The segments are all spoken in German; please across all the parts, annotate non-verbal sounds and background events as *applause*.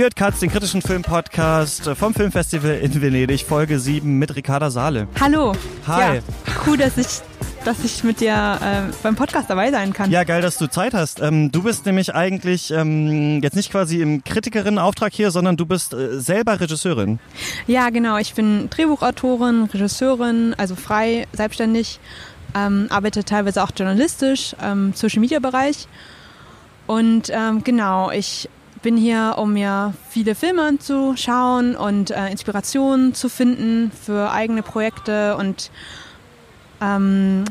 Ihr hört Katz, den kritischen Filmpodcast vom Filmfestival in Venedig, Folge 7 mit Ricarda Saale. Hallo. Hi. Ja, cool, dass ich, dass ich mit dir äh, beim Podcast dabei sein kann. Ja, geil, dass du Zeit hast. Ähm, du bist nämlich eigentlich ähm, jetzt nicht quasi im Kritikerinnen-Auftrag hier, sondern du bist äh, selber Regisseurin. Ja, genau. Ich bin Drehbuchautorin, Regisseurin, also frei, selbstständig, ähm, arbeite teilweise auch journalistisch, ähm, Social-Media-Bereich. Und ähm, genau, ich bin hier, um mir viele Filme anzuschauen und äh, Inspirationen zu finden für eigene Projekte und ähm,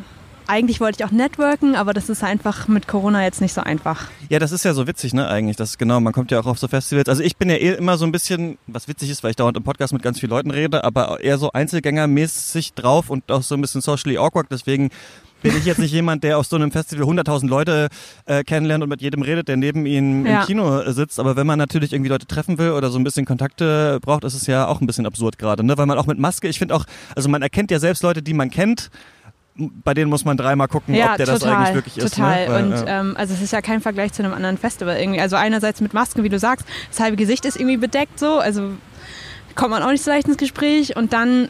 eigentlich wollte ich auch networken, aber das ist einfach mit Corona jetzt nicht so einfach. Ja, das ist ja so witzig, ne, eigentlich. Das genau, man kommt ja auch auf so Festivals. Also ich bin ja eh immer so ein bisschen, was witzig ist, weil ich dauernd im Podcast mit ganz vielen Leuten rede, aber eher so Einzelgängermäßig drauf und auch so ein bisschen socially awkward. Deswegen bin ich jetzt nicht jemand, der auf so einem Festival 100.000 Leute äh, kennenlernt und mit jedem redet, der neben ihnen ja. im Kino äh, sitzt. Aber wenn man natürlich irgendwie Leute treffen will oder so ein bisschen Kontakte braucht, ist es ja auch ein bisschen absurd gerade, ne? Weil man auch mit Maske, ich finde auch, also man erkennt ja selbst Leute, die man kennt, bei denen muss man dreimal gucken, ja, ob der total, das eigentlich wirklich ist. Total. Ne? Weil, und ja. ähm, also es ist ja kein Vergleich zu einem anderen Festival irgendwie. Also einerseits mit Masken, wie du sagst, das halbe Gesicht ist irgendwie bedeckt so, also kommt man auch nicht so leicht ins Gespräch. Und dann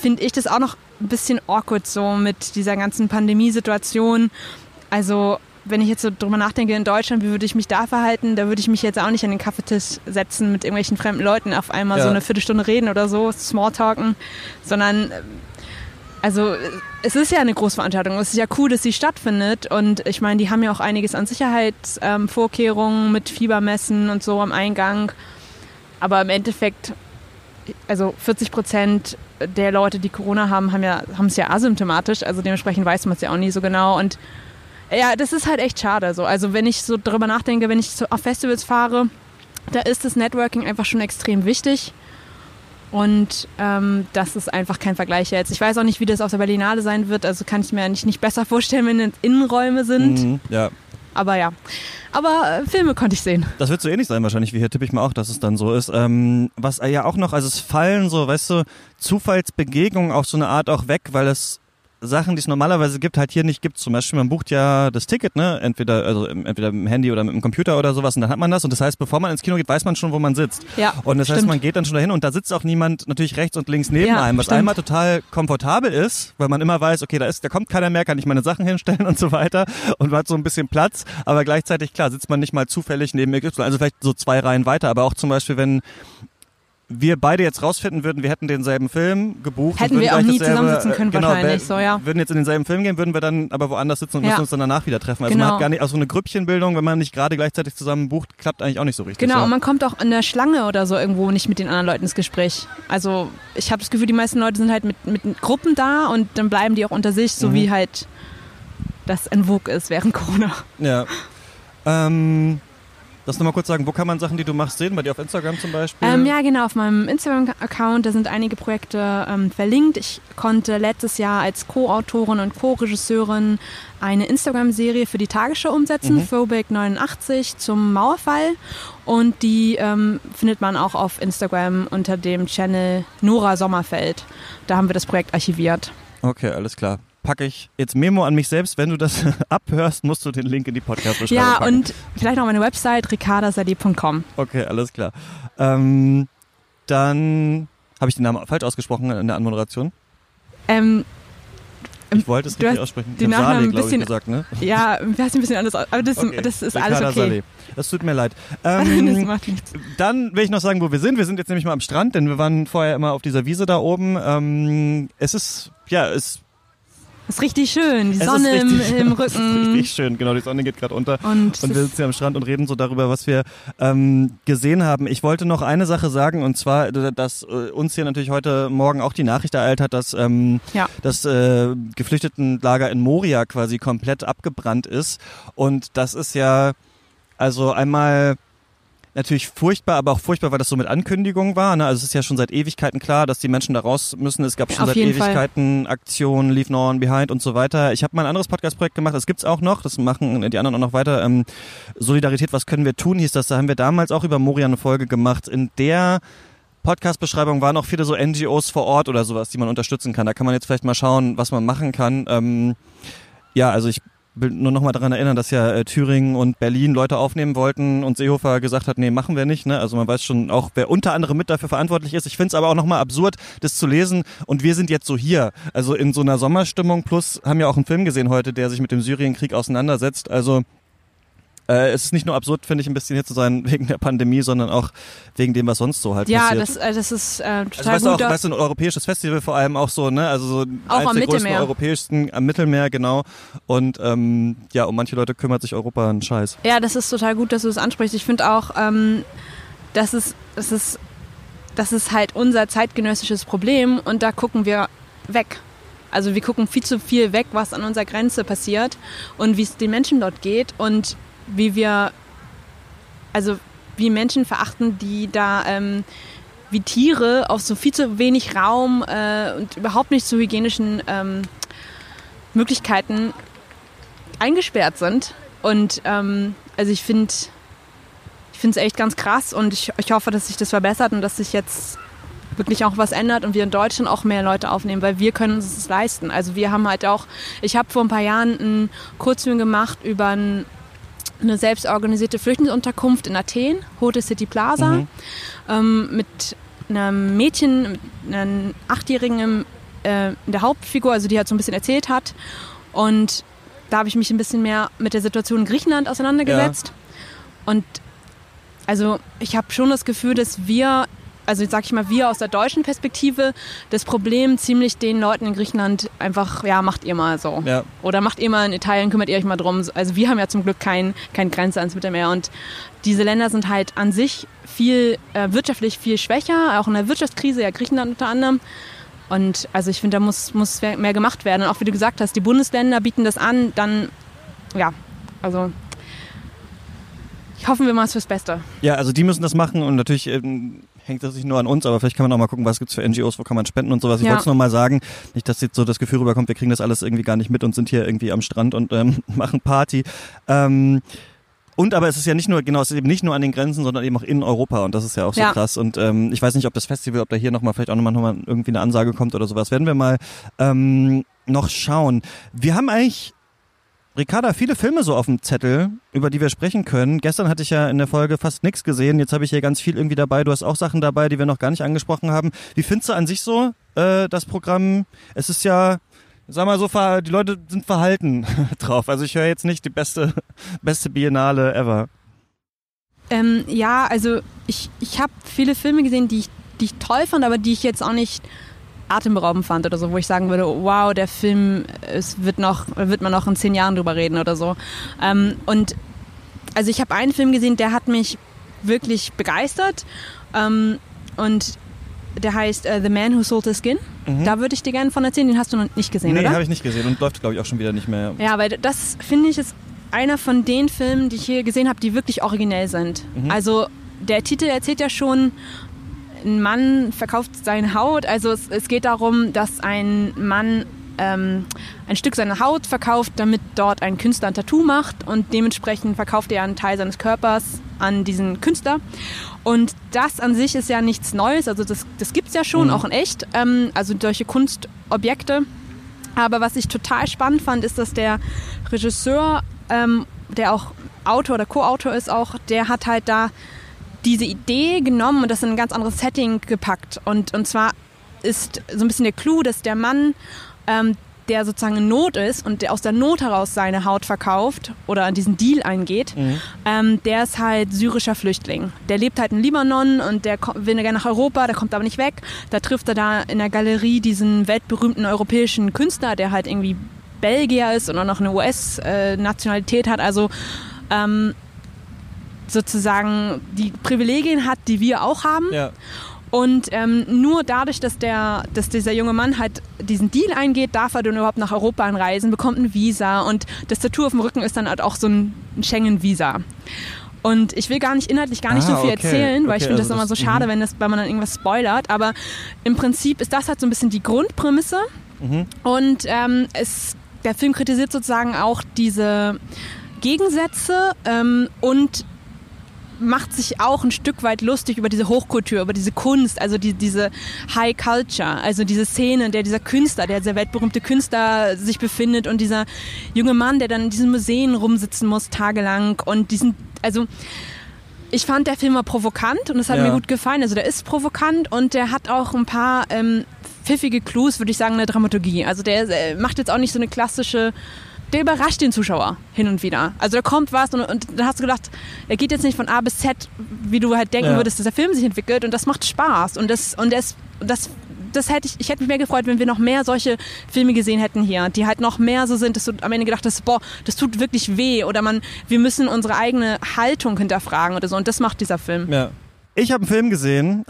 finde ich das auch noch ein bisschen awkward so mit dieser ganzen Pandemiesituation. Also wenn ich jetzt so drüber nachdenke in Deutschland, wie würde ich mich da verhalten, da würde ich mich jetzt auch nicht an den Kaffeetisch setzen mit irgendwelchen fremden Leuten auf einmal Ja. so eine Viertelstunde reden oder so, Smalltalken, sondern also es ist ja eine Großveranstaltung. Es ist ja cool, dass sie stattfindet. Und ich meine, die haben ja auch einiges an Sicherheitsvorkehrungen mit Fiebermessen und so am Eingang. Aber im Endeffekt, also 40 Prozent der Leute, die Corona haben, haben ja, es ja asymptomatisch. Also dementsprechend weiß man es ja auch nie so genau. Und ja, das ist halt echt schade. So. Also wenn ich so darüber nachdenke, wenn ich so auf Festivals fahre, da ist das Networking einfach schon extrem wichtig. Und ähm, das ist einfach kein Vergleich jetzt. Ich weiß auch nicht, wie das auf der Berlinale sein wird. Also kann ich mir nicht, nicht besser vorstellen, wenn es Innenräume sind. Mhm, ja, Aber ja. Aber äh, Filme konnte ich sehen. das wird so ähnlich sein wahrscheinlich wie hier, tippe ich mal auch, dass es dann so ist. Ähm, was ja auch noch, also es fallen so, weißt du, Zufallsbegegnungen auch so eine Art auch weg, weil es Sachen, die es normalerweise gibt, halt hier nicht gibt. Zum Beispiel, man bucht ja das Ticket, ne? Entweder, also im- entweder mit dem Handy oder mit dem Computer oder sowas und dann hat man das. Und das heißt, bevor man ins Kino geht, weiß man schon, wo man sitzt. Ja, Und das heißt, stimmt. man geht dann schon dahin und da sitzt auch niemand natürlich rechts und links neben Ja, einem, was stimmt. einmal total komfortabel ist, weil man immer weiß, okay, da ist, da kommt keiner mehr, kann ich meine Sachen *laughs* hinstellen und so weiter und man hat so ein bisschen Platz, aber gleichzeitig, klar, sitzt man nicht mal zufällig neben XY, also vielleicht so zwei Reihen weiter, aber auch zum Beispiel, wenn wir beide jetzt rausfinden würden, wir hätten denselben Film gebucht. Hätten wir auch nie zusammensitzen können genau, wahrscheinlich, so, ja. Würden jetzt in denselben Film gehen, würden wir dann aber woanders sitzen und Ja. müssen uns dann danach wieder treffen. Also man Genau. hat gar nicht, also eine Grüppchenbildung, wenn man nicht gerade gleichzeitig zusammen bucht, klappt eigentlich auch nicht so richtig. Genau, ja. und man kommt auch in der Schlange oder so irgendwo nicht mit den anderen Leuten ins Gespräch. Also ich habe das Gefühl, die meisten Leute sind halt mit, mit Gruppen da und dann bleiben die auch unter sich, so Mhm. wie halt das en vogue ist während Corona. Ja. Ähm, das nochmal kurz sagen, wo kann man Sachen, die du machst, sehen? Bei dir auf Instagram zum Beispiel? Ähm, ja, genau, auf meinem Instagram-Account, da sind einige Projekte ähm, verlinkt. Ich konnte letztes Jahr als Co-Autorin und Co-Regisseurin eine Instagram-Serie für die Tagesschau umsetzen, Mhm. Throwback 89 zum Mauerfall. Und die ähm, findet man auch auf Instagram unter dem Channel Nora Sommerfeld. Da haben wir das Projekt archiviert. Okay, alles klar. Packe ich jetzt Memo an mich selbst. Wenn du das *laughs* abhörst, musst du den Link in die Podcast-Beschreibung Ja, packen. und vielleicht noch meine Website ricardasadi.com. Okay, alles klar. Ähm, dann habe ich den Namen falsch ausgesprochen in der Anmoderation. Ähm, Ich wollte es richtig hast aussprechen. den Ich habe Nachnamen ein glaube ich, bisschen- gesagt, ne? ja, wir heißen ein bisschen anders, aber das, Okay. das ist Ricarda alles okay. Saleh. Das tut mir leid. *laughs* das Ähm, macht nichts. Dann will ich noch sagen, wo wir sind. Wir sind jetzt nämlich mal am Strand, denn wir waren vorher immer auf dieser Wiese da oben. Ähm, es ist, ja, es, Ist richtig schön, die es Sonne ist im, richtig, im *laughs* Es ist Rücken. richtig schön, genau, die Sonne geht gerade unter. Und, Und wir sitzen hier am Strand und reden so darüber, was wir ähm, gesehen haben. Ich wollte noch eine Sache sagen, und zwar, dass äh, uns hier natürlich heute Morgen auch die Nachricht ereilt hat, dass ähm, Ja. das äh, Geflüchtetenlager in Moria quasi komplett abgebrannt ist. Und das ist ja also einmal natürlich furchtbar, aber auch furchtbar, weil das so mit Ankündigung war. Ne? Also es ist ja schon seit Ewigkeiten klar, dass die Menschen da raus müssen. Es gab schon Auf seit jeden Fall. Ewigkeiten Aktionen, Leave No One Behind und so weiter. Ich habe mal ein anderes Podcast-Projekt gemacht, das gibt's auch noch, das machen die anderen auch noch weiter. Ähm, Solidarität, was können wir tun, hieß das. Da haben wir damals auch über Moria eine Folge gemacht, in der Podcast-Beschreibung waren auch viele so NGOs vor Ort oder sowas, die man unterstützen kann. Da kann man jetzt vielleicht mal schauen, was man machen kann. Ähm, ja, also ich will nur noch mal daran erinnern, dass ja äh, Thüringen und Berlin Leute aufnehmen wollten und Seehofer gesagt hat, nee, machen wir nicht. Ne? Also man weiß schon auch, wer unter anderem mit dafür verantwortlich ist. Ich finde es aber auch noch mal absurd, das zu lesen. Und wir sind jetzt so hier, also in so einer Sommerstimmung. Plus haben ja auch einen Film gesehen heute, der sich mit dem Syrienkrieg auseinandersetzt. Also äh, es ist nicht nur absurd, finde ich, ein bisschen hier zu sein wegen der Pandemie, sondern auch wegen dem, was sonst so halt ja, passiert. das, äh, das ist äh, total Also weißt du gut. auch, weißt du, ein europäisches Festival vor allem auch so, ne? Also so Auch eins am der größten Mittelmeer. europäischsten am Mittelmeer, genau. Und ähm, ja, um manche Leute kümmert sich Europa einen Scheiß. Ja, das ist total gut, dass du das ansprichst. Ich finde auch, ähm, das, ist, das, ist, das ist halt unser zeitgenössisches Problem und da gucken wir weg. Also wir gucken viel zu viel weg, was an unserer Grenze passiert und wie es den Menschen dort geht und wie wir, also wie Menschen verachten, die da ähm, wie Tiere auf so viel zu wenig Raum äh, und überhaupt nicht zu hygienischen ähm, Möglichkeiten eingesperrt sind. Und ähm, also ich finde ich finde es echt ganz krass und ich, ich hoffe, dass sich das verbessert und dass sich jetzt wirklich auch was ändert und wir in Deutschland auch mehr Leute aufnehmen, weil wir können uns das leisten. Also wir haben halt auch, ich habe vor ein paar Jahren einen Kurzfilm gemacht über ein, eine selbstorganisierte Flüchtlingsunterkunft in Athen, Hote City Plaza, Mhm. ähm, mit einem Mädchen, mit einem Achtjährigen im, äh, in der Hauptfigur, also die halt so ein bisschen erzählt hat. Und da habe ich mich ein bisschen mehr mit der Situation in Griechenland auseinandergesetzt. Und also ich habe schon das Gefühl, dass wir, also sag ich mal, wir aus der deutschen Perspektive das Problem ziemlich den Leuten in Griechenland einfach, ja, macht ihr mal so. Ja. Oder macht ihr mal in Italien, kümmert ihr euch mal drum. Also wir haben ja zum Glück kein, kein Grenze ans Mittelmeer und diese Länder sind halt an sich viel äh, wirtschaftlich viel schwächer, auch in der Wirtschaftskrise, ja Griechenland unter anderem. Und also ich finde, da muss, muss mehr gemacht werden. Und auch wie du gesagt hast, die Bundesländer bieten das an, dann, ja, also ich hoffe, wir machen es fürs Beste. Ja, also die müssen das machen und natürlich ähm, hängt das nicht nur an uns, aber vielleicht kann man auch mal gucken, was gibt's für NGOs, wo kann man spenden und sowas. Ich Ja. wollte es nur mal sagen, nicht, dass jetzt so das Gefühl rüberkommt, wir kriegen das alles irgendwie gar nicht mit und sind hier irgendwie am Strand und ähm, *laughs* machen Party. Ähm, und aber es ist ja nicht nur, genau, es ist eben nicht nur an den Grenzen, sondern eben auch in Europa und das ist ja auch so Ja. krass. Und ähm, ich weiß nicht, ob das Festival, ob da hier nochmal vielleicht auch nochmal noch mal irgendwie eine Ansage kommt oder sowas. Werden wir mal ähm, noch schauen. Wir haben eigentlich Ricarda, viele Filme so auf dem Zettel, über die wir sprechen können. Gestern hatte ich ja in der Folge fast nichts gesehen. Jetzt habe ich hier ganz viel irgendwie dabei. Du hast auch Sachen dabei, die wir noch gar nicht angesprochen haben. Wie findest du an sich so äh, das Programm? Es ist ja, sag mal so, die Leute sind verhalten *laughs* drauf. Also ich höre jetzt nicht die beste, *laughs* beste Biennale ever. Ähm, ja, also ich, ich habe viele Filme gesehen, die ich, die ich toll fand, aber die ich jetzt auch nicht atemberaubend fand oder so, wo ich sagen würde, wow, der Film, es wird noch, wird man noch in zehn Jahren drüber reden oder so. Ähm, und also ich habe einen Film gesehen, der hat mich wirklich begeistert ähm, und der heißt äh, The Man Who Sold His Skin. Da würde ich dir gerne von erzählen, den hast du noch nicht gesehen, Mhm. nee, oder? habe ich nicht gesehen und läuft, glaube ich, auch schon wieder nicht mehr. Ja, weil das finde ich ist einer von den Filmen, die ich hier gesehen habe, die wirklich originell sind. Also der Titel erzählt ja schon, ein Mann verkauft seine Haut. Also es, es geht darum, dass ein Mann ähm, ein Stück seiner Haut verkauft, damit dort ein Künstler ein Tattoo macht und dementsprechend verkauft er einen Teil seines Körpers an diesen Künstler. Und das an sich ist ja nichts Neues, also das, das gibt es ja schon, Mhm. auch in echt, ähm, also solche Kunstobjekte. Aber was ich total spannend fand, ist, dass der Regisseur, ähm, der auch Autor oder Co-Autor ist auch, der hat halt da diese Idee genommen und das in ein ganz anderes Setting gepackt. Und, und zwar ist so ein bisschen der Clou, dass der Mann, ähm, der sozusagen in Not ist und der aus der Not heraus seine Haut verkauft oder an diesen Deal eingeht, ähm, der ist halt syrischer Flüchtling. Der lebt halt in Libanon und der will gerne nach Europa, der kommt aber nicht weg. Da trifft er da in der Galerie diesen weltberühmten europäischen Künstler, der halt irgendwie Belgier ist und auch noch eine US-Nationalität hat. Also ähm, sozusagen die Privilegien hat, die wir auch haben. Ja. Und ähm, nur dadurch, dass, der, dass dieser junge Mann halt diesen Deal eingeht, darf er dann überhaupt nach Europa einreisen, bekommt ein Visa und das Tattoo auf dem Rücken ist dann halt auch so ein Schengen-Visa. Und ich will gar nicht inhaltlich gar nicht Ah, so viel okay. erzählen, weil ich Okay, finde also das immer so das- schade, mhm. wenn, das, wenn man dann irgendwas spoilert. Aber im Prinzip ist das halt so ein bisschen die Grundprämisse. Mhm. Und ähm, es, der Film kritisiert sozusagen auch diese Gegensätze ähm, und macht sich auch ein Stück weit lustig über diese Hochkultur, über diese Kunst, also die, diese High Culture, also diese Szene, in der dieser Künstler, der sehr weltberühmte Künstler sich befindet und dieser junge Mann, der dann in diesen Museen rumsitzen muss tagelang und diesen, also ich fand der Film war provokant und es hat ja. mir gut gefallen. Also der ist provokant und der hat auch ein paar ähm, pfiffige Clues, würde ich sagen, in der Dramaturgie. Also der äh, macht jetzt auch nicht so eine klassische der überrascht den Zuschauer hin und wieder. Also da kommt was und, und dann hast du gedacht, er geht jetzt nicht von A bis Z, wie du halt denken ja. würdest, dass der Film sich entwickelt und das macht Spaß und das und das, das das hätte ich, ich hätte mich mehr gefreut, wenn wir noch mehr solche Filme gesehen hätten hier, die halt noch mehr so sind, dass du am Ende gedacht hast, boah, das tut wirklich weh oder man, wir müssen unsere eigene Haltung hinterfragen oder so und das macht dieser Film. Ja. Ich habe einen Film gesehen,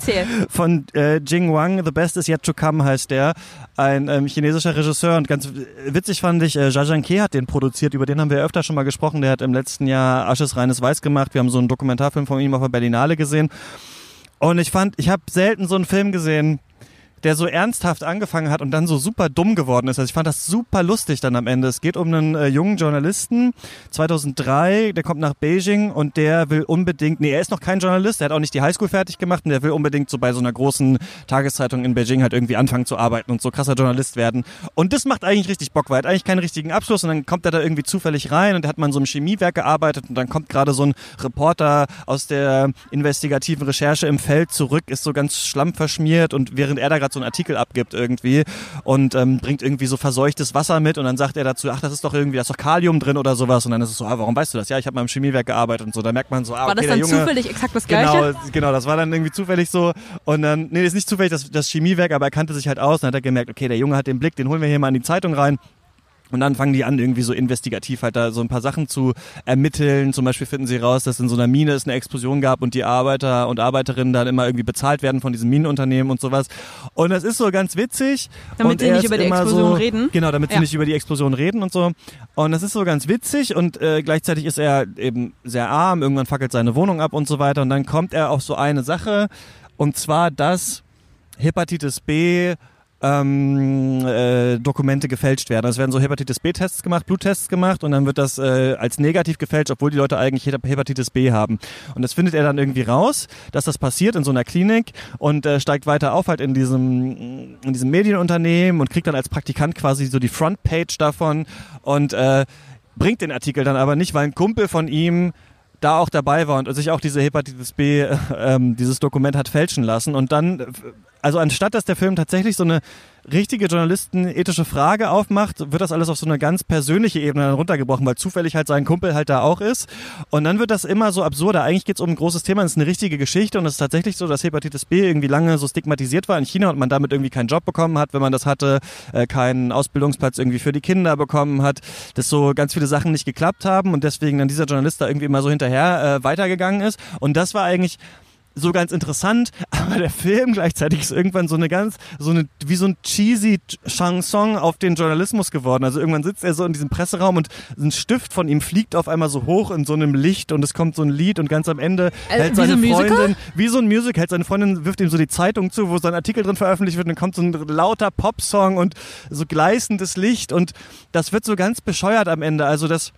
Erzähl. Von äh, Jing Wang, The Best is Yet to Come heißt der. Ein ähm, chinesischer Regisseur und ganz witzig fand ich, äh, Jia Ke hat den produziert, über den haben wir öfter schon mal gesprochen. Der hat im letzten Jahr Asches reines Weiß gemacht. Wir haben so einen Dokumentarfilm von ihm auf der Berlinale gesehen. Und ich fand, ich habe selten so einen Film gesehen, der so ernsthaft angefangen hat und dann so super dumm geworden ist. Also ich fand das super lustig dann am Ende. Es geht um einen äh, jungen Journalisten, 2003, der kommt nach Beijing und der will unbedingt, nee, er ist noch kein Journalist, er hat auch nicht die Highschool fertig gemacht und der will unbedingt so bei so einer großen Tageszeitung in Beijing halt irgendwie anfangen zu arbeiten und so krasser Journalist werden. Und das macht eigentlich richtig Bock, weil er hat eigentlich keinen richtigen Abschluss und dann kommt er da irgendwie zufällig rein und der hat mal in so einem Chemiewerk gearbeitet und dann kommt gerade so ein Reporter aus der investigativen Recherche im Feld zurück, ist so ganz schlammverschmiert und während er da gerade gerade so einen Artikel abgibt irgendwie und ähm, bringt irgendwie so verseuchtes Wasser mit und dann sagt er dazu, ach, das ist doch irgendwie, da ist doch Kalium drin oder sowas und dann ist es so, ah, warum weißt du das? Ja, ich habe mal im Chemiewerk gearbeitet und so. Da merkt man so, ah, okay, War das dann Junge, zufällig exakt das Gleiche? Genau, genau, das war dann irgendwie zufällig so und dann, nee, das ist nicht zufällig das, das Chemiewerk, aber er kannte sich halt aus und dann hat er gemerkt, okay, der Junge hat den Blick, den holen wir hier mal in die Zeitung rein und dann fangen die an, irgendwie so investigativ halt da so ein paar Sachen zu ermitteln. Zum Beispiel finden sie raus, dass in so einer Mine es eine Explosion gab und die Arbeiter und Arbeiterinnen dann immer irgendwie bezahlt werden von diesem Minenunternehmen und sowas. Und das ist so ganz witzig. Damit und sie nicht über die Explosion so, reden. Genau, damit ja. sie nicht über die Explosion reden und so. Und das ist so ganz witzig und äh, gleichzeitig ist er eben sehr arm. Irgendwann fackelt seine Wohnung ab und so weiter. Und dann kommt er auf so eine Sache. Und zwar, dass Hepatitis B ähm, äh, Dokumente gefälscht werden. Es werden so Hepatitis B-Tests gemacht, Bluttests gemacht und dann wird das äh, als negativ gefälscht, obwohl die Leute eigentlich Hepatitis B haben. Und das findet er dann irgendwie raus, dass das passiert in so einer Klinik und äh, steigt weiter auf halt in diesem, in diesem Medienunternehmen und kriegt dann als Praktikant quasi so die Frontpage davon und äh, bringt den Artikel dann aber nicht, weil ein Kumpel von ihm da auch dabei war und sich auch diese Hepatitis B, äh, ähm, dieses Dokument hat fälschen lassen. Und dann, also anstatt dass der Film tatsächlich so eine richtige journalistenethische Frage aufmacht, wird das alles auf so eine ganz persönliche Ebene runtergebrochen, weil zufällig halt sein Kumpel halt da auch ist. Und dann wird das immer so absurder. Eigentlich geht es um ein großes Thema, es ist eine richtige Geschichte und es ist tatsächlich so, dass Hepatitis B irgendwie lange so stigmatisiert war in China und man damit irgendwie keinen Job bekommen hat, wenn man das hatte, äh, keinen Ausbildungsplatz irgendwie für die Kinder bekommen hat, dass so ganz viele Sachen nicht geklappt haben und deswegen dann dieser Journalist da irgendwie immer so hinterher äh, weitergegangen ist. Und das war eigentlich so ganz interessant, *laughs* aber der Film gleichzeitig ist irgendwann so eine ganz, so eine, wie so ein cheesy Chanson auf den Journalismus geworden. Also irgendwann sitzt er so in diesem Presseraum und ein Stift von ihm fliegt auf einmal so hoch in so einem Licht und es kommt so ein Lied und ganz am Ende äh, hält seine so Freundin, wie so ein Music, hält seine Freundin, wirft ihm so die Zeitung zu, wo sein Artikel drin veröffentlicht wird und dann kommt so ein lauter Popsong und so gleißendes Licht und das wird so ganz bescheuert am Ende. Also das,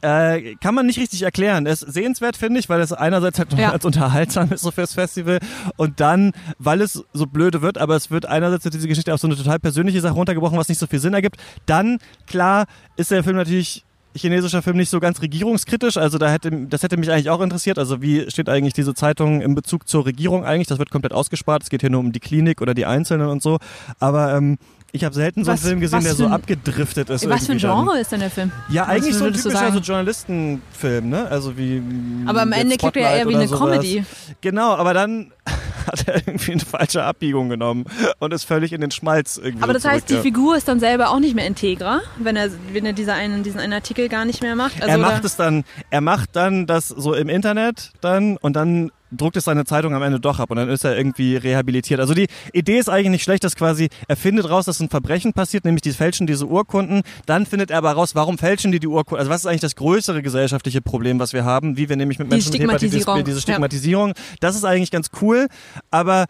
äh, kann man nicht richtig erklären. Es ist sehenswert, finde ich, weil es einerseits halt ja. *laughs* als unterhaltsam ist so fürs Festival und dann, weil es so blöde wird, aber es wird einerseits diese Geschichte auf so eine total persönliche Sache runtergebrochen, was nicht so viel Sinn ergibt. Dann, klar, ist der Film natürlich chinesischer Film nicht so ganz regierungskritisch. Also da hätte, das hätte mich eigentlich auch interessiert. Also wie steht eigentlich diese Zeitung in Bezug zur Regierung eigentlich? Das wird komplett ausgespart. Es geht hier nur um die Klinik oder die Einzelnen und so. Aber ähm, ich habe selten so einen Film gesehen, der so abgedriftet ist. Was für ein Genre dann. ist denn der Film? Ja, eigentlich so ein typischer so Journalistenfilm, ne? Also wie. Aber am Ende klingt er eher wie eine sowas. Comedy. Genau, aber dann *laughs* hat er irgendwie eine falsche Abbiegung genommen und ist völlig in den Schmalz irgendwie. Aber das heißt, die Figur ist dann selber auch nicht mehr integer, wenn er, wenn er dieser einen, diesen einen Artikel gar nicht mehr macht. Also er macht es dann, er macht dann das so im Internet dann und dann druckt es seine Zeitung am Ende doch ab und dann ist er irgendwie rehabilitiert. Also die Idee ist eigentlich nicht schlecht, dass quasi er findet raus, dass ein Verbrechen passiert, nämlich die fälschen diese Urkunden. Dann findet er aber raus, warum fälschen die die Urkunden? Also was ist eigentlich das größere gesellschaftliche Problem, was wir haben, wie wir nämlich mit Menschen mit Hepatitis B, diese Stigmatisierung. Ja. Das ist eigentlich ganz cool, aber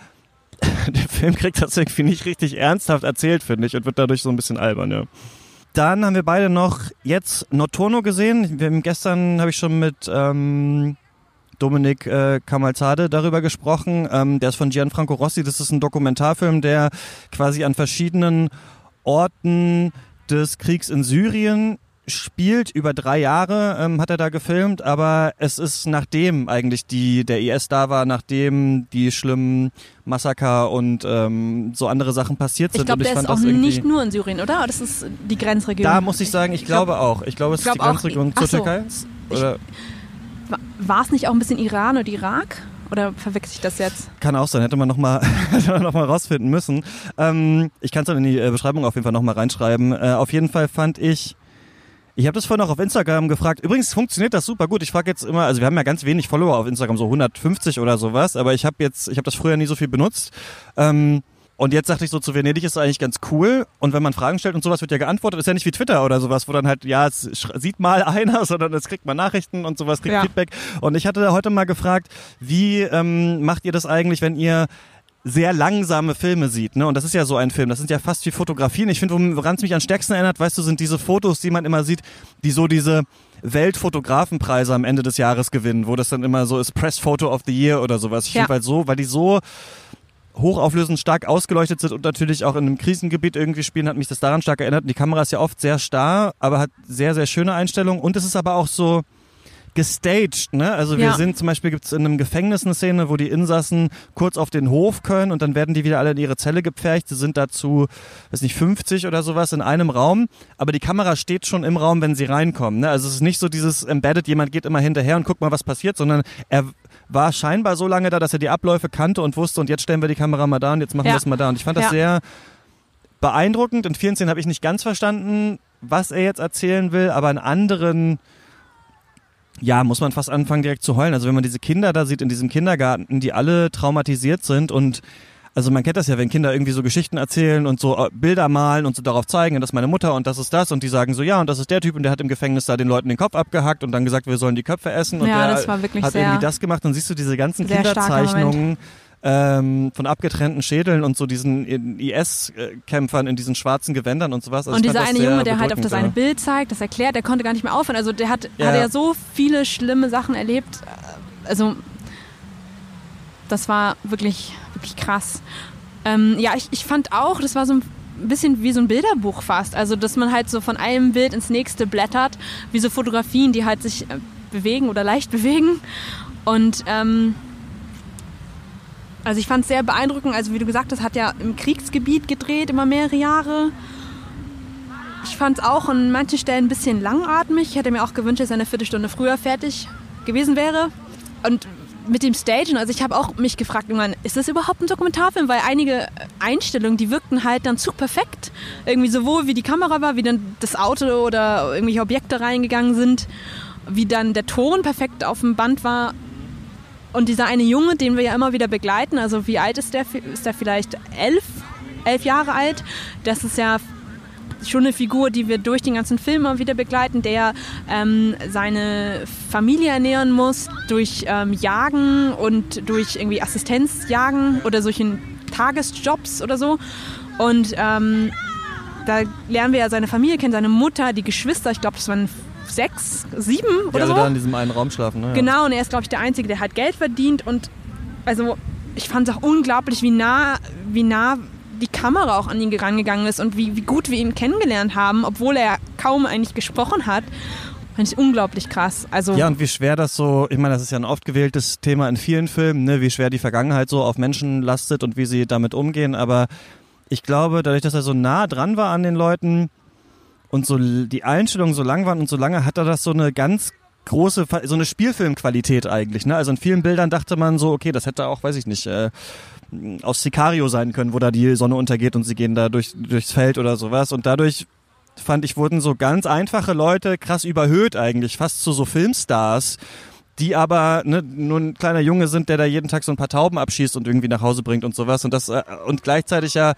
*laughs* der Film kriegt das irgendwie nicht richtig ernsthaft erzählt, finde ich, und wird dadurch so ein bisschen albern, ja. Dann haben wir beide noch jetzt Notono gesehen. Wir haben gestern habe ich schon mit ähm, Dominik äh, Kamalzade darüber gesprochen. Ähm, der ist von Gianfranco Rossi. Das ist ein Dokumentarfilm, der quasi an verschiedenen Orten des Kriegs in Syrien spielt über drei Jahre, ähm, hat er da gefilmt, aber es ist nachdem eigentlich die der IS da war, nachdem die schlimmen Massaker und ähm, so andere Sachen passiert sind. Ich glaube, der ist auch nicht nur in Syrien, oder? Das ist die Grenzregion. Da muss ich sagen, ich, ich glaube glaub, auch. Ich glaube, es ich glaub ist die Grenzregion zur so, Türkei. Oder? War es nicht auch ein bisschen Iran oder Irak? Oder verwechsel ich das jetzt? Kann auch sein, hätte man nochmal noch *laughs* rausfinden müssen. Ähm, ich kann es dann in die äh, Beschreibung auf jeden Fall nochmal reinschreiben. Äh, auf jeden Fall fand ich ich habe das vorhin auch auf Instagram gefragt. Übrigens funktioniert das super gut. Ich frage jetzt immer, also wir haben ja ganz wenig Follower auf Instagram, so 150 oder sowas, aber ich habe jetzt, ich habe das früher nie so viel benutzt. Ähm, und jetzt dachte ich so, zu Venedig ist eigentlich ganz cool. Und wenn man Fragen stellt und sowas wird ja geantwortet, ist ja nicht wie Twitter oder sowas, wo dann halt, ja, es sieht mal *laughs* einer, sondern es kriegt man Nachrichten und sowas, kriegt ja. Feedback. Und ich hatte da heute mal gefragt, wie ähm, macht ihr das eigentlich, wenn ihr sehr langsame Filme sieht. Ne? Und das ist ja so ein Film. Das sind ja fast wie Fotografien. Ich finde, woran es mich am stärksten erinnert, weißt du, sind diese Fotos, die man immer sieht, die so diese Weltfotografenpreise am Ende des Jahres gewinnen, wo das dann immer so ist, Press Photo of the Year oder sowas. Ich ja. finde halt so, weil die so hochauflösend stark ausgeleuchtet sind und natürlich auch in einem Krisengebiet irgendwie spielen, hat mich das daran stark erinnert. Und die Kamera ist ja oft sehr starr, aber hat sehr, sehr schöne Einstellungen. Und es ist aber auch so, gestaged, ne? Also wir ja. sind zum Beispiel gibt es in einem Gefängnis eine Szene, wo die Insassen kurz auf den Hof können und dann werden die wieder alle in ihre Zelle gepfercht. Sie sind dazu, weiß nicht, 50 oder sowas in einem Raum, aber die Kamera steht schon im Raum, wenn sie reinkommen. Ne? Also es ist nicht so dieses embedded, jemand geht immer hinterher und guckt mal, was passiert, sondern er war scheinbar so lange da, dass er die Abläufe kannte und wusste und jetzt stellen wir die Kamera mal da und jetzt machen ja. wir es mal da. Und ich fand das ja. sehr beeindruckend. In vielen Szenen habe ich nicht ganz verstanden, was er jetzt erzählen will, aber in anderen ja, muss man fast anfangen direkt zu heulen. Also wenn man diese Kinder da sieht in diesem Kindergarten, die alle traumatisiert sind und also man kennt das ja, wenn Kinder irgendwie so Geschichten erzählen und so äh, Bilder malen und so darauf zeigen, das ist meine Mutter und das ist das und die sagen so, ja, und das ist der Typ und der hat im Gefängnis da den Leuten den Kopf abgehackt und dann gesagt, wir sollen die Köpfe essen und ja, der hat irgendwie das gemacht und siehst du diese ganzen Kinderzeichnungen ähm, von abgetrennten Schädeln und so diesen IS-Kämpfern in diesen schwarzen Gewändern und sowas. Also und dieser eine Junge, der halt auf das eine Bild zeigt, das erklärt, der konnte gar nicht mehr aufhören. Also der hat, ja. hatte ja so viele schlimme Sachen erlebt. Also das war wirklich, wirklich krass. Ähm, ja, ich, ich fand auch, das war so ein bisschen wie so ein Bilderbuch fast. Also, dass man halt so von einem Bild ins nächste blättert, wie so Fotografien, die halt sich äh, bewegen oder leicht *laughs* bewegen. Und ähm, also ich fand es sehr beeindruckend. Also wie du gesagt hast, hat ja im Kriegsgebiet gedreht, immer mehrere Jahre. Ich fand es auch an manchen Stellen ein bisschen langatmig. Ich hätte mir auch gewünscht, dass er eine Viertelstunde früher fertig gewesen wäre. Und mit dem Stagen, also ich habe auch mich gefragt, irgendwann, ist das überhaupt ein Dokumentarfilm? Weil einige Einstellungen, die wirkten halt dann zu perfekt. Irgendwie sowohl wie die Kamera war, wie dann das Auto oder irgendwelche Objekte reingegangen sind, wie dann der Ton perfekt auf dem Band war. Und dieser eine Junge, den wir ja immer wieder begleiten, also wie alt ist der? Ist der vielleicht elf, elf Jahre alt? Das ist ja schon eine Figur, die wir durch den ganzen Film immer wieder begleiten, der ähm, seine Familie ernähren muss durch ähm, Jagen und durch irgendwie Assistenzjagen oder solchen Tagesjobs oder so. Und ähm, da lernen wir ja seine Familie kennen, seine Mutter, die Geschwister, ich glaube, es waren sechs, sieben oder ja, so. da in diesem einen Raum schlafen. Ne? Genau, und er ist, glaube ich, der Einzige, der halt Geld verdient. Und also ich fand es auch unglaublich, wie nah, wie nah die Kamera auch an ihn rangegangen ist und wie, wie gut wir ihn kennengelernt haben, obwohl er kaum eigentlich gesprochen hat. Fand ich unglaublich krass. Also ja, und wie schwer das so, ich meine, das ist ja ein oft gewähltes Thema in vielen Filmen, ne, wie schwer die Vergangenheit so auf Menschen lastet und wie sie damit umgehen. Aber ich glaube, dadurch, dass er so nah dran war an den Leuten, und so die Einstellungen so lang waren und so lange hat er das so eine ganz große, so eine Spielfilmqualität eigentlich. Ne? Also in vielen Bildern dachte man so, okay, das hätte auch, weiß ich nicht, äh, aus Sicario sein können, wo da die Sonne untergeht und sie gehen da durch, durchs Feld oder sowas. Und dadurch fand ich, wurden so ganz einfache Leute krass überhöht eigentlich, fast zu so Filmstars die aber ne, nur ein kleiner Junge sind, der da jeden Tag so ein paar Tauben abschießt und irgendwie nach Hause bringt und sowas. Und das äh, und gleichzeitig ja,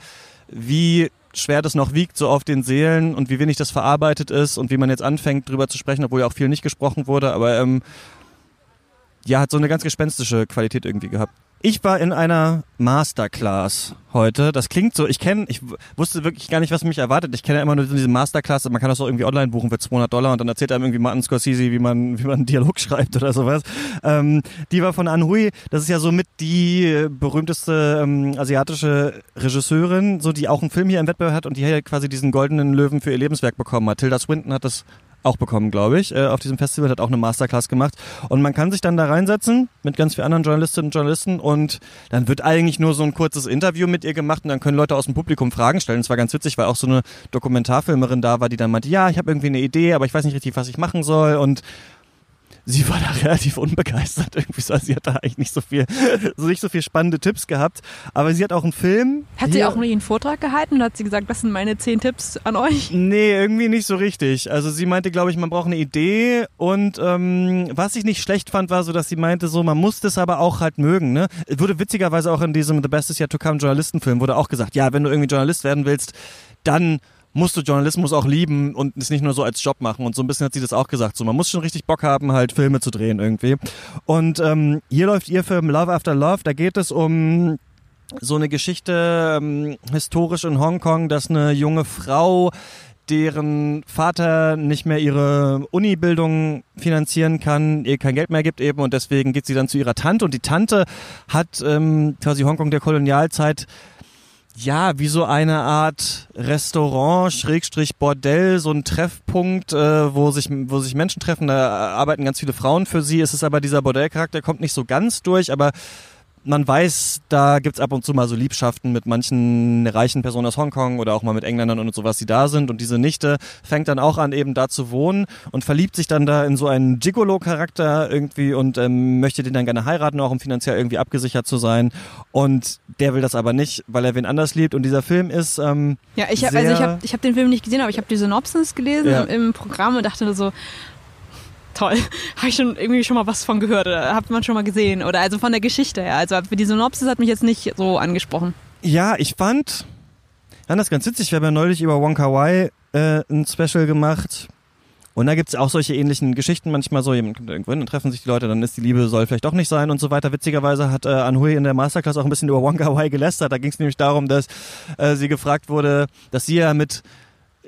wie schwer das noch wiegt, so auf den Seelen und wie wenig das verarbeitet ist und wie man jetzt anfängt, drüber zu sprechen, obwohl ja auch viel nicht gesprochen wurde, aber ähm, ja, hat so eine ganz gespenstische Qualität irgendwie gehabt. Ich war in einer Masterclass heute. Das klingt so, ich kenne, ich wusste wirklich gar nicht, was mich erwartet. Ich kenne ja immer nur diese Masterclass, man kann das auch irgendwie online buchen für 200 Dollar und dann erzählt einem irgendwie Martin Scorsese, wie man, wie man einen Dialog *laughs* schreibt oder sowas. Ähm, die war von Anhui, das ist ja so mit die berühmteste ähm, asiatische Regisseurin, so die auch einen Film hier im Wettbewerb hat und die hier quasi diesen goldenen Löwen für ihr Lebenswerk bekommen hat. Tilda Swinton hat das auch bekommen, glaube ich, äh, auf diesem Festival, hat auch eine Masterclass gemacht. Und man kann sich dann da reinsetzen mit ganz vielen anderen Journalistinnen und Journalisten und dann wird eigentlich nur so ein kurzes Interview mit ihr gemacht und dann können Leute aus dem Publikum Fragen stellen. Es war ganz witzig, weil auch so eine Dokumentarfilmerin da war, die dann meinte, ja, ich habe irgendwie eine Idee, aber ich weiß nicht richtig, was ich machen soll und sie war da *laughs* relativ unbegeistert irgendwie so. Sie hat da eigentlich nicht so viel, *laughs* so nicht so viel spannende Tipps gehabt. Aber sie hat auch einen Film. Hat sie auch nur ihren Vortrag gehalten und hat sie gesagt, das sind meine zehn Tipps an euch? Nee, irgendwie nicht so richtig. Also sie meinte, glaube ich, man braucht eine Idee und ähm, was ich nicht schlecht fand, war so, dass sie meinte, so man muss das aber auch halt mögen. Ne? Wurde witzigerweise auch in diesem The Best is Yet to Come Journalistenfilm wurde auch gesagt, ja, wenn du irgendwie Journalist werden willst, dann musst du Journalismus auch lieben und es nicht nur so als Job machen. Und so ein bisschen hat sie das auch gesagt. So, man muss schon richtig Bock haben, halt Filme zu drehen irgendwie. Und ähm, hier läuft ihr Film Love After Love. Da geht es um so eine Geschichte ähm, historisch in Hongkong, dass eine junge Frau deren Vater nicht mehr ihre Uni-Bildung finanzieren kann, ihr kein Geld mehr gibt eben und deswegen geht sie dann zu ihrer Tante und die Tante hat ähm, quasi Hongkong der Kolonialzeit ja, wie so eine Art Restaurant, Schrägstrich Bordell, so ein Treffpunkt, äh, wo sich wo sich Menschen treffen. Da arbeiten ganz viele Frauen für sie. Es ist aber dieser Bordellcharakter kommt nicht so ganz durch, aber man weiß, da gibt's ab und zu mal so Liebschaften mit manchen reichen Personen aus Hongkong oder auch mal mit Engländern und sowas, die da sind. Und diese Nichte fängt dann auch an, eben da zu wohnen und verliebt sich dann da in so einen Gigolo-Charakter irgendwie und ähm, möchte den dann gerne heiraten, auch um finanziell irgendwie abgesichert zu sein. Und der will das aber nicht, weil er wen anders liebt. Und dieser Film ist. Ähm, ja, ich habe also ich habe ich hab den Film nicht gesehen, aber ich habe die Synopsis gelesen ja. im, im Programm und dachte so, toll. *laughs* Habe ich schon irgendwie schon mal was von gehört oder hat man schon mal gesehen oder also von der Geschichte her. Also die Synopsis hat mich jetzt nicht so angesprochen. Ja, ich fand, fand das ganz witzig. Wir haben ja neulich über Wonka Wai äh, ein Special gemacht. Und da gibt's auch solche ähnlichen Geschichten manchmal so, jemand kommt irgendwo hin, dann treffen sich die Leute, dann ist die Liebe, soll vielleicht doch nicht sein und so weiter. Witzigerweise hat äh, Anhui in der Masterclass auch ein bisschen über Wonka Wai gelästert. Da ging es nämlich darum, dass äh, sie gefragt wurde, dass sie ja mit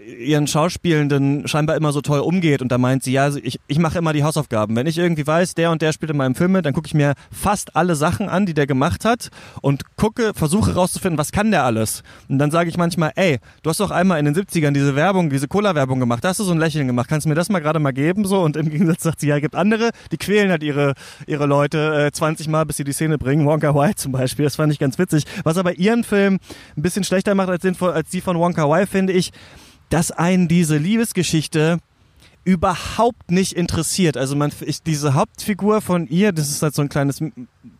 ihren Schauspielenden scheinbar immer so toll umgeht und da meint sie, ja, ich, ich mache immer die Hausaufgaben. Wenn ich irgendwie weiß, der und der spielt in meinem Film mit, dann gucke ich mir fast alle Sachen an, die der gemacht hat und gucke, versuche rauszufinden, was kann der alles. Und dann sage ich manchmal, ey, du hast doch einmal in den 70ern diese Werbung, diese Cola-Werbung gemacht, da hast du so ein Lächeln gemacht, kannst du mir das mal gerade mal geben? So und im Gegensatz sagt sie, ja, gibt andere, die quälen halt ihre, ihre Leute äh, 20 Mal, bis sie die Szene bringen. Wonka Wai zum Beispiel, das fand ich ganz witzig. Was aber ihren Film ein bisschen schlechter macht als, den, als die von Wonka Wai, finde ich, dass einen diese Liebesgeschichte überhaupt nicht interessiert. Also man, ich, diese Hauptfigur von ihr, das ist halt so ein kleines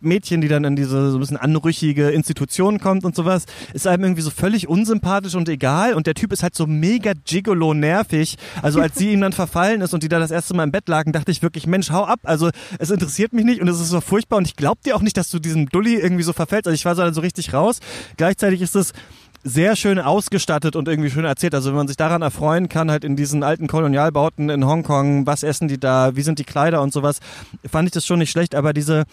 Mädchen, die dann in diese so ein bisschen anrüchige Institution kommt und sowas, ist einem irgendwie so völlig unsympathisch und egal. Und der Typ ist halt so mega gigolo nervig. Also als sie ihm dann verfallen ist und die da das erste Mal im Bett lagen, dachte ich wirklich, Mensch, hau ab. Also es interessiert mich nicht und es ist so furchtbar und ich glaub dir auch nicht, dass du diesem Dulli irgendwie so verfällst. Also ich war so dann so richtig raus. Gleichzeitig ist es sehr schön ausgestattet und irgendwie schön erzählt. Also wenn man sich daran erfreuen kann, halt in diesen alten Kolonialbauten in Hongkong, was essen die da, wie sind die Kleider und sowas, fand ich das schon nicht schlecht. Aber diese,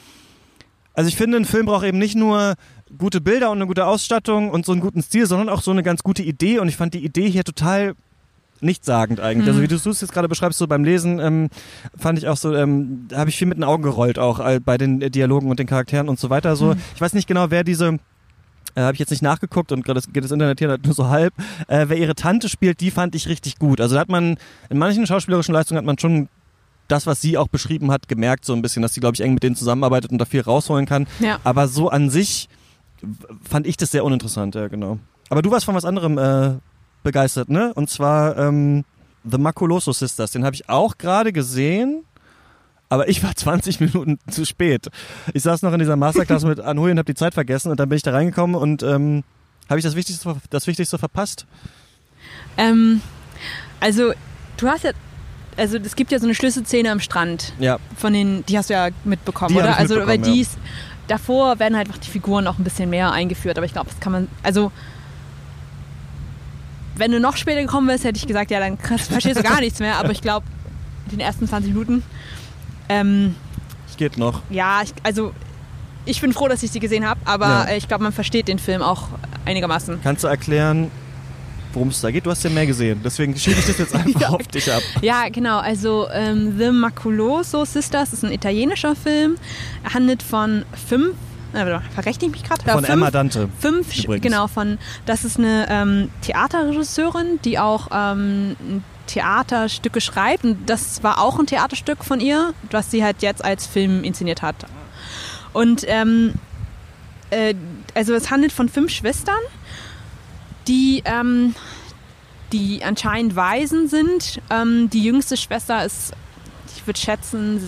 also ich finde, ein Film braucht eben nicht nur gute Bilder und eine gute Ausstattung und so einen guten Stil, sondern auch so eine ganz gute Idee. Und ich fand die Idee hier total nichtssagend eigentlich. Also mhm. Also wie du es jetzt gerade beschreibst, so beim Lesen, ähm, fand ich auch so, ähm, da habe ich viel mit den Augen gerollt, auch äh, bei den Dialogen und den Charakteren und so weiter. So, mhm. ich weiß nicht genau, wer diese äh, habe ich jetzt nicht nachgeguckt und gerade geht das Internet hier nur so halb. Äh, wer ihre Tante spielt, die fand ich richtig gut. Also da hat man in manchen schauspielerischen Leistungen hat man schon das, was sie auch beschrieben hat, gemerkt so ein bisschen, dass sie, glaube ich, eng mit denen zusammenarbeitet und da viel rausholen kann. Ja. Aber so an sich fand ich das sehr uninteressant, ja, genau. Aber du warst von was anderem äh, begeistert, ne? Und zwar ähm, The Maculoso Sisters. Den habe ich auch gerade gesehen aber ich war 20 Minuten zu spät. Ich saß noch in dieser Masterclass mit Anhui und habe die Zeit vergessen und dann bin ich da reingekommen und ähm, habe ich das Wichtigste, das Wichtigste verpasst? Ähm, also du hast ja, also es gibt ja so eine Schlüsselszene am Strand. Ja. Von den, die hast du ja mitbekommen, die oder? Also weil die ja. davor werden halt einfach die Figuren auch ein bisschen mehr eingeführt, aber ich glaube, das kann man, also wenn du noch später gekommen wärst, hätte ich gesagt, ja, dann *laughs* verstehst du gar nichts mehr, aber ich glaube, in den ersten 20 Minuten ähm, es geht noch. Ja, ich, also ich bin froh, dass ich sie gesehen habe, aber Ja. äh, ich glaube, man versteht den Film auch einigermaßen. Kannst du erklären, worum es da geht? Du hast ja mehr gesehen, deswegen schiebe ich das jetzt *laughs* einfach Ja. auf dich ab. Ja, genau. Also ähm, The Maculoso Sisters ist ein italienischer Film. Er handelt von fünf, äh, verrechne ich mich gerade? Ja, Von fünf, Emma Dante. Fünf, übrigens. genau, von, das ist eine ähm, Theaterregisseurin, die auch ähm, Theaterstücke schreibt. Und das war auch ein Theaterstück von ihr, was sie halt jetzt als Film inszeniert hat. Und ähm, äh, also es handelt von fünf Schwestern, die, ähm, die anscheinend Waisen sind. Ähm, die jüngste Schwester ist, ich würde schätzen,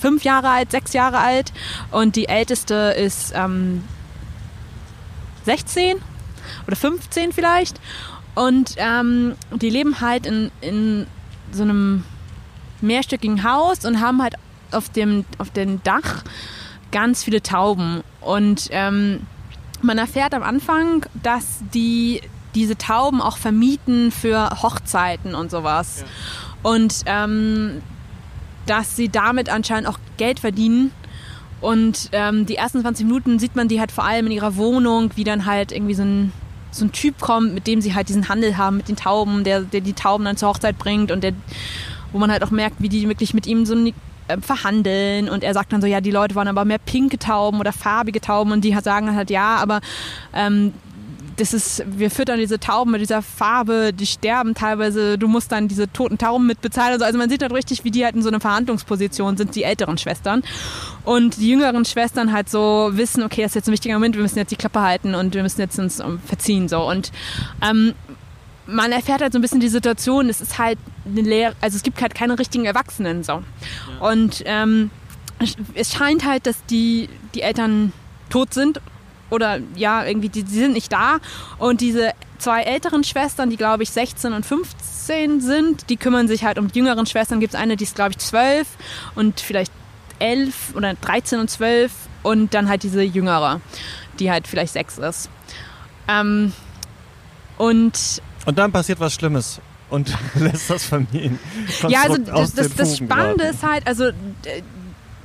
fünf Jahre alt, sechs Jahre alt. Und die älteste ist ähm, 16 oder 15 vielleicht. Und ähm, die leben halt in, in so einem mehrstöckigen Haus und haben halt auf dem, auf dem Dach ganz viele Tauben. Und ähm, man erfährt am Anfang, dass die diese Tauben auch vermieten für Hochzeiten und sowas. Und ähm, dass sie damit anscheinend auch Geld verdienen. Und ähm, die ersten 20 Minuten sieht man die halt vor allem in ihrer Wohnung, wie dann halt irgendwie so ein, so ein Typ kommt, mit dem sie halt diesen Handel haben mit den Tauben, der, der die Tauben dann zur Hochzeit bringt und der, wo man halt auch merkt, wie die wirklich mit ihm so äh, verhandeln. Und er sagt dann so, ja, die Leute wollen aber mehr pinke Tauben oder farbige Tauben. Und die sagen halt, ja, aber ähm, das ist, wir füttern diese Tauben mit dieser Farbe, die sterben teilweise, du musst dann diese toten Tauben mitbezahlen. Also, also man sieht halt richtig, wie die halt in so einer Verhandlungsposition sind, die älteren Schwestern. Und die jüngeren Schwestern halt so wissen, okay, das ist jetzt ein wichtiger Moment, wir müssen jetzt die Klappe halten und wir müssen jetzt uns ähm, verziehen. So. Und ähm, man erfährt halt so ein bisschen die Situation, es ist halt eine Lehre, also es gibt halt keine richtigen Erwachsenen so. Und ähm, es- es scheint halt, dass die, die Eltern tot sind oder ja, irgendwie, die, die sind nicht da. Und diese zwei älteren Schwestern, die glaube ich 16 und 15 sind, die kümmern sich halt um die jüngeren Schwestern. Gibt es eine, die ist glaube ich 12 und vielleicht 11 oder 13 und 12 und dann halt diese jüngere, die halt vielleicht 6 ist. Ähm, und Und dann passiert was Schlimmes und *laughs* lässt das Familienkonstrukt ja, also das, das, das Spannende geraten. ist halt, also äh,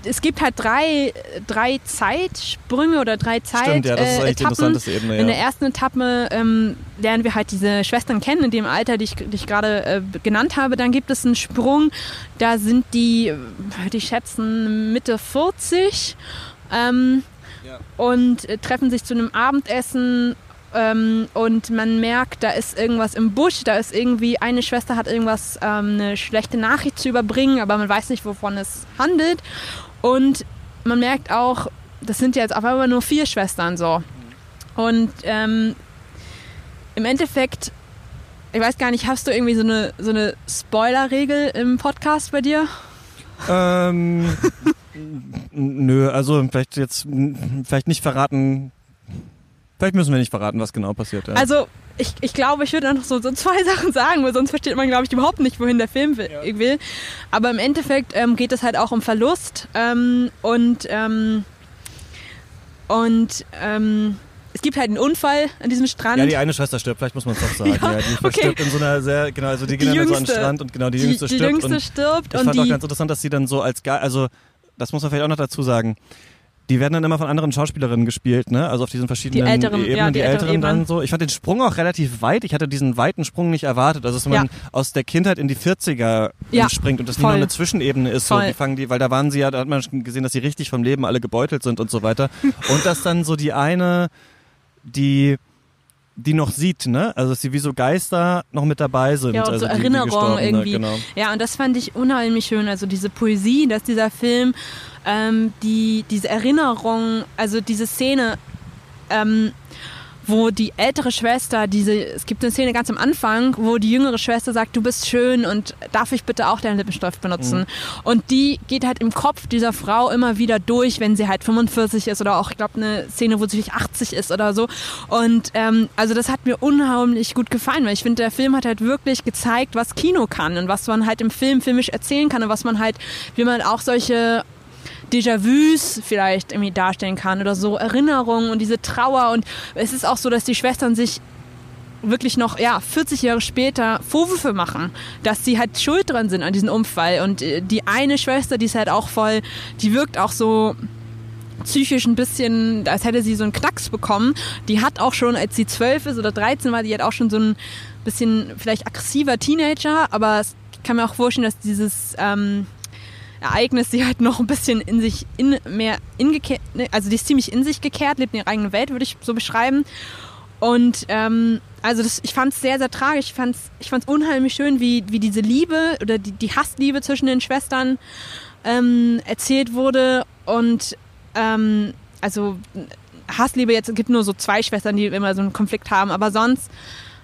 es gibt halt drei, drei Zeitsprünge oder drei Zeit Stimmt, ja, das ist eigentlich die Etappen. interessanteste Ebene. In der Ja. ersten Etappe ähm, lernen wir halt diese Schwestern kennen, in dem Alter, die ich, die ich gerade äh, genannt habe. Dann gibt es einen Sprung, da sind die, äh, ich schätzen, Mitte 40 ähm, Ja. und äh, treffen sich zu einem Abendessen. Ähm, und man merkt, da ist irgendwas im Busch, da ist irgendwie, eine Schwester hat irgendwas, ähm, eine schlechte Nachricht zu überbringen, aber man weiß nicht, wovon es handelt. Und man merkt auch, das sind jetzt auf einmal nur vier Schwestern so. Und ähm, im Endeffekt, ich weiß gar nicht, hast du irgendwie so eine, so eine Spoiler-Regel im Podcast bei dir? Ähm, *laughs* nö, also vielleicht jetzt vielleicht nicht verraten. Vielleicht müssen wir nicht verraten, was genau passiert. Ja. Also, ich, ich glaube, ich würde noch so, so zwei *laughs* Sachen sagen, weil sonst versteht man, glaube ich, überhaupt nicht, wohin der Film will. will. Aber im Endeffekt ähm, geht es halt auch um Verlust ähm, und, ähm, und ähm, es gibt halt einen Unfall an diesem Strand. ja, die eine Schwester stirbt, vielleicht muss man es doch sagen. *laughs* Ja, Ja, die okay. stirbt in so einer sehr, genau, also die Die gehen dann so an den Jüngste. Strand und genau, die die, jüngste die stirbt. Jüngste und stirbt ich und fand auch die, ganz interessant, dass sie dann so als, also das muss man vielleicht auch noch dazu sagen, die werden dann immer von anderen Schauspielerinnen gespielt, ne? Also auf diesen verschiedenen Die älteren, Ebenen, ja, die, die älteren älteren dann so. Ich fand den Sprung auch relativ weit. Ich hatte diesen weiten Sprung nicht erwartet. Also dass man Ja. aus der Kindheit in die 40er Ja, springt und das nicht voll. nur eine Zwischenebene ist. So, die fangen die, weil da waren sie ja, da hat man schon gesehen, dass sie richtig vom Leben alle gebeutelt sind und so weiter. und dass dann so die eine, die die noch sieht, ne? Also dass sie wie so Geister noch mit dabei sind. Ja, und also so Erinnerungen irgendwie. Genau. Ja, und das fand ich unheimlich schön. Also diese Poesie, dass dieser Film ähm, die, diese Erinnerung, also diese Szene, ähm, wo die ältere Schwester, diese, es gibt eine Szene ganz am Anfang, wo die jüngere Schwester sagt, du bist schön und darf ich bitte auch deinen Lippenstift benutzen? Mhm. Und die geht halt im Kopf dieser Frau immer wieder durch, wenn sie halt 45 ist oder auch, ich glaube, eine Szene, wo sie vielleicht 80 ist oder so. Und ähm, also das hat mir unheimlich gut gefallen, weil ich finde, der Film hat halt wirklich gezeigt, was Kino kann und was man halt im Film filmisch erzählen kann und was man halt, wie man auch solche Déjà-vus vielleicht irgendwie darstellen kann oder so Erinnerungen und diese Trauer. Und es ist auch so, dass die Schwestern sich wirklich noch ja 40 Jahre später Vorwürfe machen, dass sie halt schuld dran sind an diesem Unfall. Und äh, die eine Schwester, die ist halt auch voll, die wirkt auch so psychisch ein bisschen, als hätte sie so einen Knacks bekommen. Die hat auch schon, als sie zwölf ist oder 13 war, die hat auch schon so ein bisschen vielleicht aggressiver Teenager, aber ich kann mir auch vorstellen, dass dieses ähm, Ereignis sie halt noch ein bisschen in sich in mehr ingekehrt, ne, also die ist ziemlich in sich gekehrt, lebt in ihrer eigenen Welt, würde ich so beschreiben. Und ähm, also das, ich fand es sehr, sehr tragisch. Ich fand es ich fand's unheimlich schön, wie, wie diese Liebe oder die, die Hassliebe zwischen den Schwestern ähm, erzählt wurde. Und ähm, also Hassliebe jetzt gibt nur so zwei Schwestern, die immer so einen Konflikt haben, aber sonst,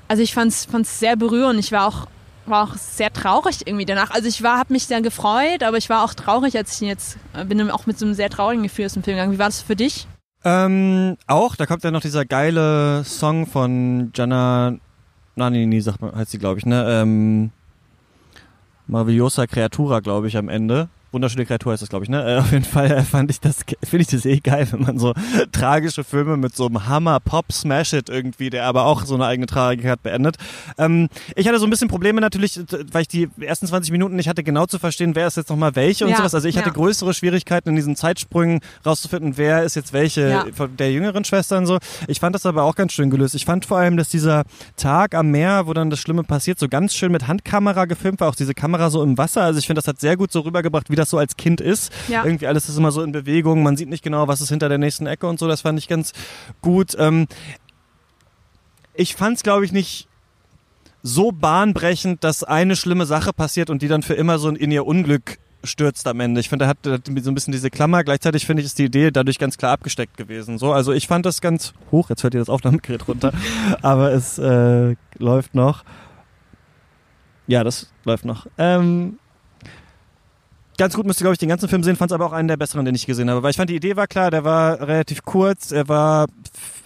also ich fand es sehr berührend. Ich war auch war auch sehr traurig irgendwie danach. Also ich war, habe mich sehr gefreut, aber ich war auch traurig, als ich jetzt äh, bin auch mit so einem sehr traurigen Gefühl aus dem Film gegangen. Wie war das für dich? Ähm, auch, da kommt ja noch dieser geile Song von Jana Nanini, sagt man, heißt sie, glaube ich, ne? Ähm, Maravillosa Creatura, glaube ich, am Ende wunderschöne Kreatur heißt das, glaube ich, ne? Äh, auf jeden Fall äh, fand ich das, finde ich das eh geil, wenn man so *laughs* tragische Filme mit so einem Hammer Pop Smash It irgendwie, der aber auch so eine eigene Tragik hat, beendet. Ähm, ich hatte so ein bisschen Probleme natürlich, weil ich die ersten 20 Minuten nicht hatte, genau zu verstehen, wer ist jetzt nochmal welche und ja, sowas. Also ich ja. hatte größere Schwierigkeiten in diesen Zeitsprüngen rauszufinden, wer ist jetzt welche ja. von der jüngeren Schwestern so. Ich fand das aber auch ganz schön gelöst. Ich fand vor allem, dass dieser Tag am Meer, wo dann das Schlimme passiert, so ganz schön mit Handkamera gefilmt war, auch diese Kamera so im Wasser. Also ich finde, das hat sehr gut so rübergebracht, wie das so als Kind ist. Ja. Irgendwie alles ist immer so in Bewegung, man sieht nicht genau, was ist hinter der nächsten Ecke und so. Das fand ich ganz gut. Ähm, ich fand es, glaube ich, nicht so bahnbrechend, dass eine schlimme Sache passiert und die dann für immer so in ihr Unglück stürzt am Ende. Ich finde, er hat so ein bisschen diese Klammer. Gleichzeitig finde ich, ist die Idee dadurch ganz klar abgesteckt gewesen. So, also ich fand das ganz hoch. Jetzt hört ihr das Aufnahmegerät runter, *laughs* aber es äh, läuft noch. Ja, das läuft noch. Ähm, ganz gut müsste, glaube ich, den ganzen Film sehen, fand es aber auch einen der besseren, den ich gesehen habe. Weil ich fand, die Idee war klar, der war relativ kurz, er war,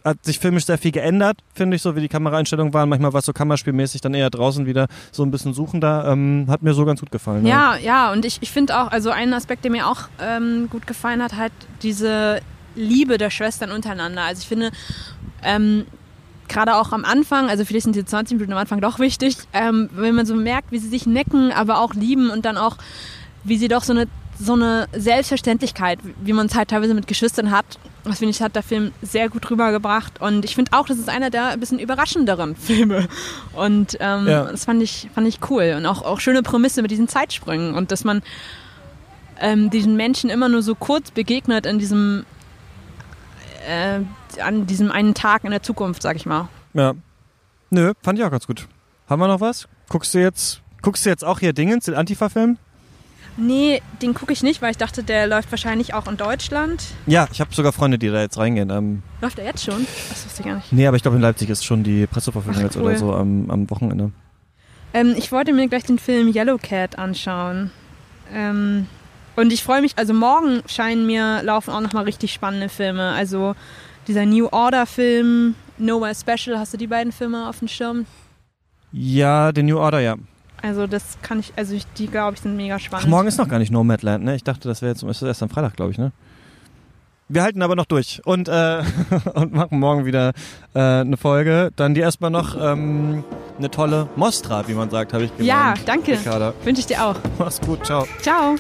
hat sich filmisch sehr viel geändert, finde ich, so wie die Kameraeinstellungen waren. Manchmal war es so kammerspielmäßig, dann eher draußen wieder so ein bisschen suchender. Ähm, hat mir so ganz gut gefallen. Ja, ja, ja und ich, ich finde auch, also ein Aspekt, der mir auch ähm, gut gefallen hat, halt diese Liebe der Schwestern untereinander. Also ich finde, ähm, gerade auch am Anfang, also vielleicht sind die 20 Minuten am Anfang doch wichtig, ähm, wenn man so merkt, wie sie sich necken, aber auch lieben und dann auch wie sie doch so eine, so eine Selbstverständlichkeit, wie man es halt teilweise mit Geschwistern hat, das finde ich, hat der Film sehr gut rübergebracht. Und ich finde auch, das ist einer der ein bisschen überraschenderen *laughs* Filme. Und ähm, ja. das fand ich, fand ich cool. Und auch, auch schöne Prämisse mit diesen Zeitsprüngen. Und dass man ähm, diesen Menschen immer nur so kurz begegnet in diesem, äh, an diesem einen Tag in der Zukunft, sag ich mal. Ja. Nö, fand ich auch ganz gut. Haben wir noch was? Guckst du jetzt, guckst du jetzt auch hier Dingens, den Antifa-Film? Nee, den gucke ich nicht, weil ich dachte, der läuft wahrscheinlich auch in Deutschland. Ja, ich habe sogar Freunde, die da jetzt reingehen. Ähm läuft er jetzt schon? Das wusste ich gar nicht. Nee, aber ich glaube, in Leipzig ist schon die Presseverfügung jetzt oder so am, am Wochenende. Ähm, ich wollte mir gleich den Film Yellow Cat anschauen. Ähm, und ich freue mich, also morgen scheinen mir laufen auch nochmal richtig spannende Filme. Also dieser New Order Film, Nowhere Special, hast du die beiden Filme auf dem Schirm? Ja, den New Order, ja. Also das kann ich, also ich, die glaube ich sind mega spannend. Ach, morgen ist noch gar nicht Nomadland, ne? Ich dachte, das wäre jetzt ist erst am Freitag, glaube ich, ne? Wir halten aber noch durch und, äh, *laughs* und machen morgen wieder äh, eine Folge. Dann dir erstmal noch ähm, eine tolle Mostra, wie man sagt, habe ich gemeint. Ja, danke. Wünsche ich dir auch. Mach's gut, ciao. Ciao.